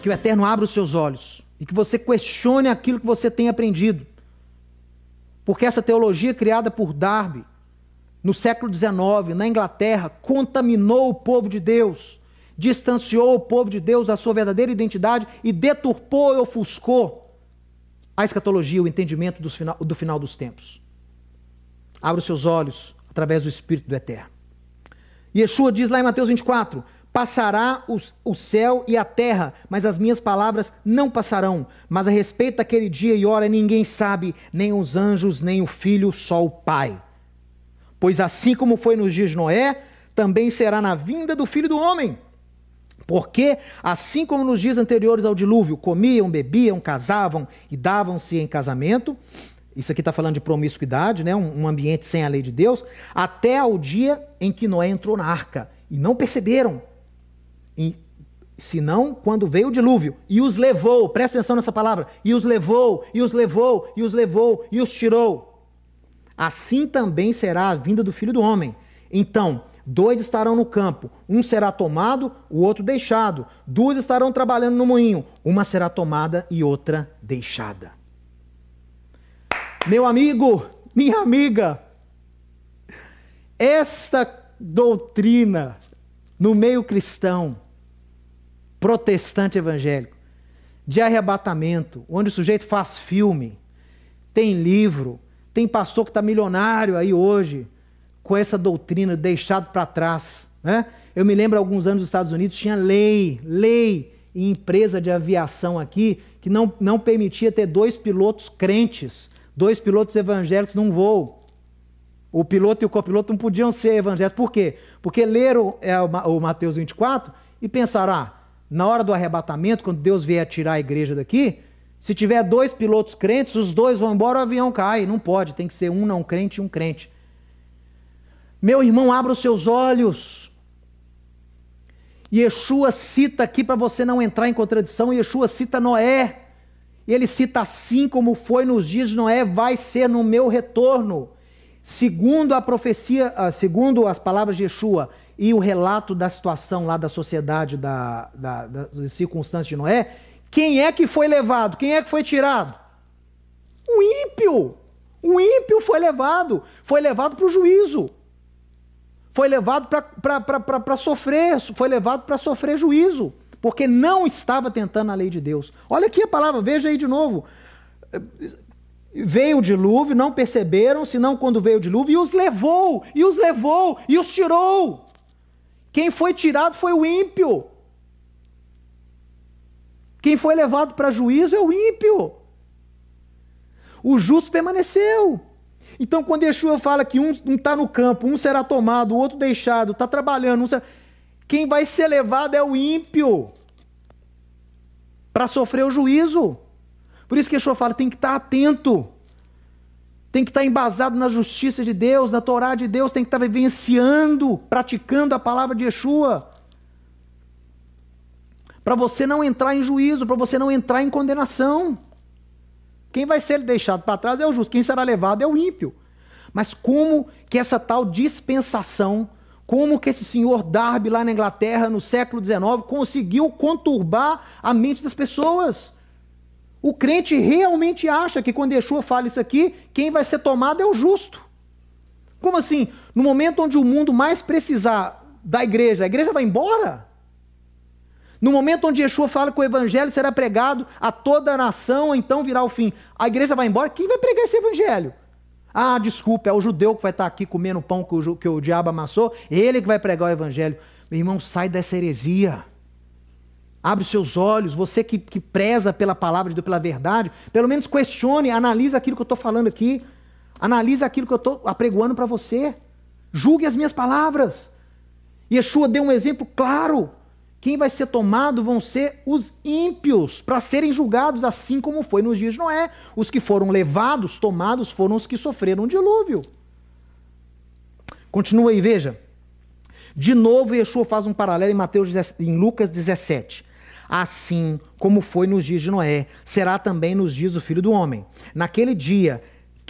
que o Eterno abra os seus olhos e que você questione aquilo que você tem aprendido. Porque essa teologia criada por Darby no século XIX, na Inglaterra, contaminou o povo de Deus, distanciou o povo de Deus da sua verdadeira identidade e deturpou e ofuscou a escatologia, o entendimento do final, do final dos tempos. Abra os seus olhos através do Espírito do Eterno. Yeshua diz lá em Mateus 24: Passará o, o céu e a terra, mas as minhas palavras não passarão. Mas a respeito daquele dia e hora ninguém sabe, nem os anjos, nem o filho, só o Pai. Pois assim como foi nos dias de Noé, também será na vinda do filho do homem. Porque, assim como nos dias anteriores ao dilúvio, comiam, bebiam, casavam e davam-se em casamento, isso aqui está falando de promiscuidade, né? Um, um, ambiente sem a lei de Deus, até ao dia em que Noé entrou na arca. E não perceberam, e, senão quando veio o dilúvio e os levou, presta atenção nessa palavra, e os levou, e os levou, e os levou, e os tirou. Assim também será a vinda do filho do homem. Então, dois estarão no campo, um será tomado, o outro deixado. Duas estarão trabalhando no moinho, uma será tomada e outra deixada. Meu amigo, minha amiga, esta doutrina no meio cristão, protestante evangélico, de arrebatamento, onde o sujeito faz filme, tem livro, tem pastor que está milionário aí hoje, com essa doutrina deixado para trás. Né? Eu me lembro, alguns anos nos Estados Unidos, tinha lei, lei em empresa de aviação aqui, que não, não permitia ter dois pilotos crentes, dois pilotos evangélicos num voo. O piloto e o copiloto não podiam ser evangélicos. Por quê? Porque leram é, o Mateus 24 e pensaram: ah, na hora do arrebatamento, quando Deus vier tirar a igreja daqui, se tiver dois pilotos crentes, os dois vão embora, o avião cai. Não pode, tem que ser um não crente e um crente. Meu irmão, abra os seus olhos. Yeshua cita aqui para você não entrar em contradição, Yeshua cita Noé. Ele cita assim como foi nos dias de Noé, vai ser no meu retorno. Segundo a profecia, ah, segundo as palavras de Yeshua e o relato da situação lá da sociedade, da, da, das circunstâncias de Noé, quem é que foi levado? Quem é que foi tirado? O ímpio. O ímpio foi levado. Foi levado para o juízo. Foi levado para sofrer. Foi levado para sofrer juízo. Porque não estava tentando a lei de Deus. Olha aqui a palavra, veja aí de novo. Veio o dilúvio, não perceberam, senão quando veio o dilúvio, e os levou, e os levou, e os tirou. Quem foi tirado foi o ímpio. Quem foi levado para juízo é o ímpio. O justo permaneceu. Então, quando Yeshua fala que um está no campo, um será tomado, o outro deixado, está trabalhando, um será... quem vai ser levado é o ímpio para sofrer o juízo. Por isso que Yeshua fala, tem que estar atento. Tem que estar embasado na justiça de Deus, na Torá de Deus, tem que estar vivenciando, praticando a palavra de Yeshua. Para você não entrar em juízo, para você não entrar em condenação. Quem vai ser deixado para trás é o justo, quem será levado é o ímpio. Mas como que essa tal dispensação, como que esse senhor Darby lá na Inglaterra no século XIX conseguiu conturbar a mente das pessoas? O crente realmente acha que quando Yeshua fala isso aqui, quem vai ser tomado é o justo. Como assim? No momento onde o mundo mais precisar da igreja, a igreja vai embora? No momento onde Yeshua fala que o evangelho será pregado a toda a nação, então virá o fim. A igreja vai embora, quem vai pregar esse evangelho? Ah, desculpa, é o judeu que vai estar aqui comendo o pão que o, que o diabo amassou, ele que vai pregar o evangelho. Meu irmão, sai dessa heresia. Abre os seus olhos, você que, que preza pela palavra de Deus, pela verdade, pelo menos questione, analise aquilo que eu estou falando aqui. Analise aquilo que eu estou apregoando para você. Julgue as minhas palavras. Yeshua deu um exemplo claro. Quem vai ser tomado vão ser os ímpios, para serem julgados, assim como foi nos dias de Noé. Os que foram levados, tomados, foram os que sofreram o dilúvio. Continua aí, veja. De novo, Yeshua faz um paralelo em Mateus em Lucas 17. Assim como foi nos dias de Noé, será também nos dias do filho do homem. Naquele dia,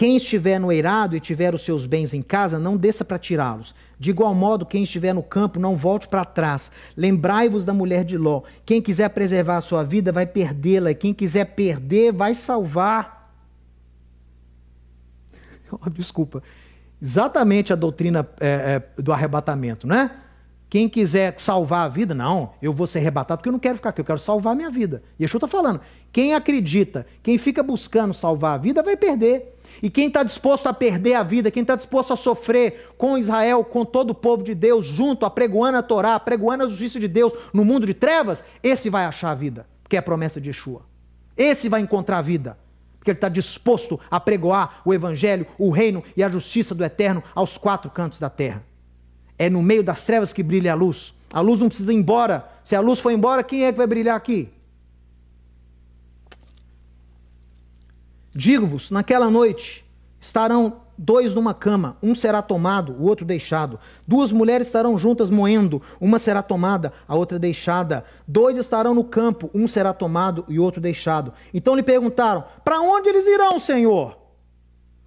Quem estiver no eirado e tiver os seus bens em casa, não desça para tirá-los. De igual modo, quem estiver no campo, não volte para trás. Lembrai-vos da mulher de Ló. Quem quiser preservar a sua vida, vai perdê-la. Quem quiser perder, vai salvar. Oh, desculpa. Exatamente a doutrina é, é, do arrebatamento, né? Quem quiser salvar a vida, não, eu vou ser arrebatado porque eu não quero ficar aqui, eu quero salvar a minha vida. E Yeshua está falando, quem acredita, quem fica buscando salvar a vida, vai perder. E quem está disposto a perder a vida, quem está disposto a sofrer com Israel, com todo o povo de Deus, junto, apregoando a Torá, apregoando a justiça de Deus no mundo de trevas, esse vai achar a vida, porque é a promessa de Yeshua. Esse vai encontrar a vida, porque ele está disposto a pregoar o Evangelho, o reino e a justiça do Eterno aos quatro cantos da terra. É no meio das trevas que brilha a luz. A luz não precisa ir embora. Se a luz for embora, quem é que vai brilhar aqui? Digo-vos, naquela noite estarão dois numa cama, um será tomado, o outro deixado. Duas mulheres estarão juntas moendo, uma será tomada, a outra deixada. Dois estarão no campo, um será tomado e outro deixado. Então lhe perguntaram: Para onde eles irão, Senhor?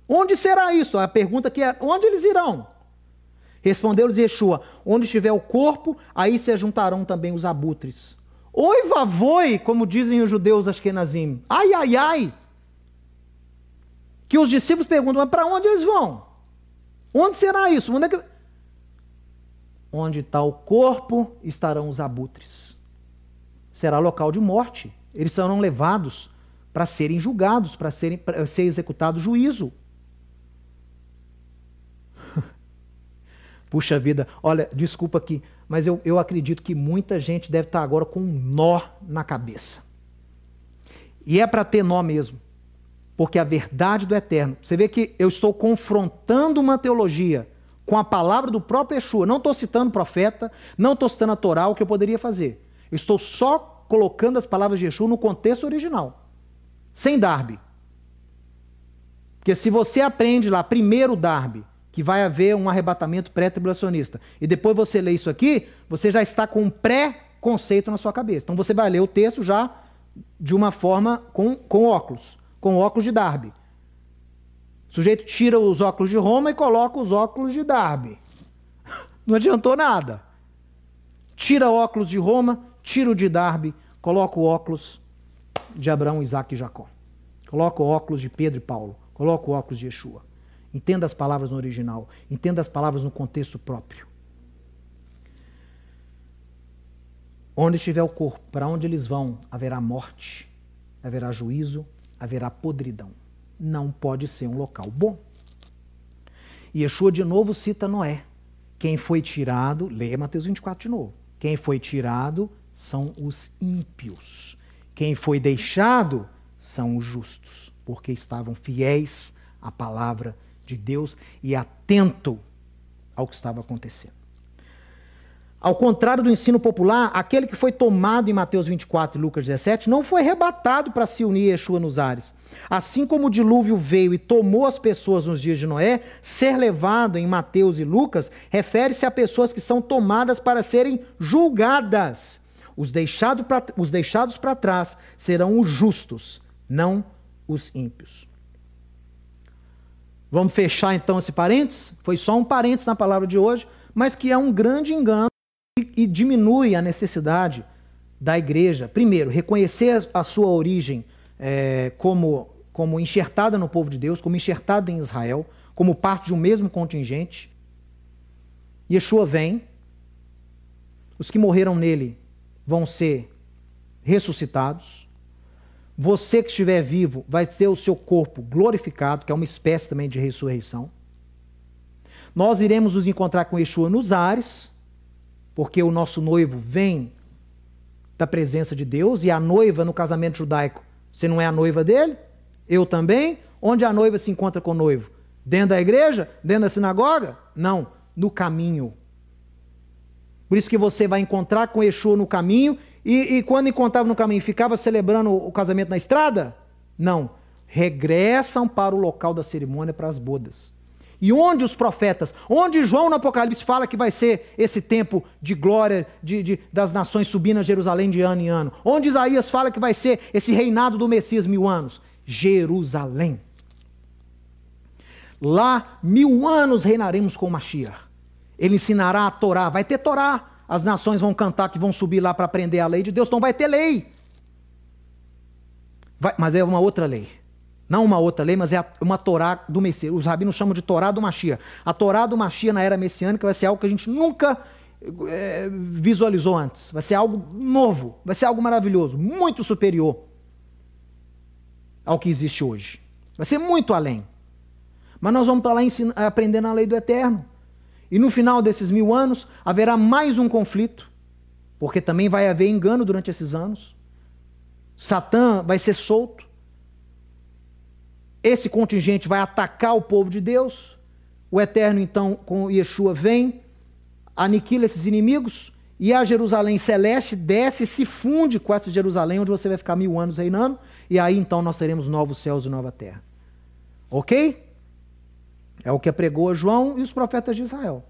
Onde será isso? A pergunta que é: Onde eles irão? Respondeu-lhes Yeshua: Onde estiver o corpo, aí se juntarão também os abutres. Oi, vavoi, como dizem os judeus Ashkenazim. Ai, ai, ai. Que os discípulos perguntam: Mas para onde eles vão? Onde será isso? Onde é que... Onde está o corpo, estarão os abutres. Será local de morte. Eles serão levados para serem julgados, para serem, para ser executado juízo. Puxa vida, olha, desculpa aqui, mas eu, eu acredito que muita gente deve estar agora com um nó na cabeça. E é para ter nó mesmo. Porque a verdade do eterno. Você vê que eu estou confrontando uma teologia com a palavra do próprio Yeshua. Não estou citando profeta, não estou citando a Torá, o que eu poderia fazer. Eu estou só colocando as palavras de Yeshua no contexto original. Sem Darby. Porque se você aprende lá primeiro Darby, que vai haver um arrebatamento pré-tribulacionista. E depois você lê isso aqui, você já está com um pré-conceito na sua cabeça. Então você vai ler o texto já de uma forma com, com óculos, com óculos de Darby. O sujeito tira os óculos de Roma e coloca os óculos de Darby. Não adiantou nada. Tira óculos de Roma, tira o de Darby, coloca o óculos de Abraão, Isaac e Jacó. Coloca o óculos de Pedro e Paulo. Coloca o óculos de Yeshua. Entenda as palavras no original. Entenda as palavras no contexto próprio. Onde estiver o corpo, para onde eles vão, haverá morte, haverá juízo, haverá podridão. Não pode ser um local bom. E Yeshua de novo cita Noé. Quem foi tirado, leia Mateus 24 de novo. Quem foi tirado são os ímpios. Quem foi deixado são os justos, porque estavam fiéis à palavra de Deus e atento ao que estava acontecendo. Ao contrário do ensino popular, aquele que foi tomado em Mateus 24 e Lucas 17 não foi arrebatado para se unir a Yeshua nos ares. Assim como o dilúvio veio e tomou as pessoas nos dias de Noé, ser levado em Mateus e Lucas refere-se a pessoas que são tomadas para serem julgadas. Os, deixado pra, os deixados para trás serão os justos, não os ímpios. Vamos fechar então esse parênteses? Foi só um parênteses na palavra de hoje, mas que é um grande engano e, e diminui a necessidade da igreja, primeiro, reconhecer a sua origem é, como, como enxertada no povo de Deus, como enxertada em Israel, como parte de um mesmo contingente. Yeshua vem, os que morreram nele vão ser ressuscitados, você que estiver vivo vai ter o seu corpo glorificado, que é uma espécie também de ressurreição. Nós iremos nos encontrar com Yeshua nos ares, porque o nosso noivo vem da presença de Deus, e a noiva no casamento judaico, você não é a noiva dele? Eu também? Onde a noiva se encontra com o noivo? Dentro da igreja? Dentro da sinagoga? Não, no caminho. Por isso que você vai encontrar com Yeshua no caminho e, e quando encontrava no caminho, ficava celebrando o casamento na estrada? Não. Regressam para o local da cerimônia, para as bodas. E onde os profetas, onde João no Apocalipse fala que vai ser esse tempo de glória de, de, das nações subindo a Jerusalém de ano em ano? Onde Isaías fala que vai ser esse reinado do Messias mil anos? Jerusalém. Lá, mil anos reinaremos com Mashiach. Ele ensinará a Torá. Vai ter Torá. As nações vão cantar que vão subir lá para aprender a lei de Deus. Então vai ter lei. Vai, mas é uma outra lei. Não uma outra lei, mas é uma Torá do Messias. Os rabinos chamam de Torá do Mashiach. A Torá do Mashiach na era messiânica vai ser algo que a gente nunca é, visualizou antes. Vai ser algo novo. Vai ser algo maravilhoso. Muito superior ao que existe hoje. Vai ser muito além. Mas nós vamos para lá aprendendo a lei do eterno. E no final desses mil anos haverá mais um conflito, porque também vai haver engano durante esses anos. Satã vai ser solto. Esse contingente vai atacar o povo de Deus. O Eterno, então, com Yeshua, vem, aniquila esses inimigos, e a Jerusalém celeste desce e se funde com essa Jerusalém, onde você vai ficar mil anos reinando, e aí então nós teremos novos céus e nova terra. Ok? É o que pregou João e os profetas de Israel.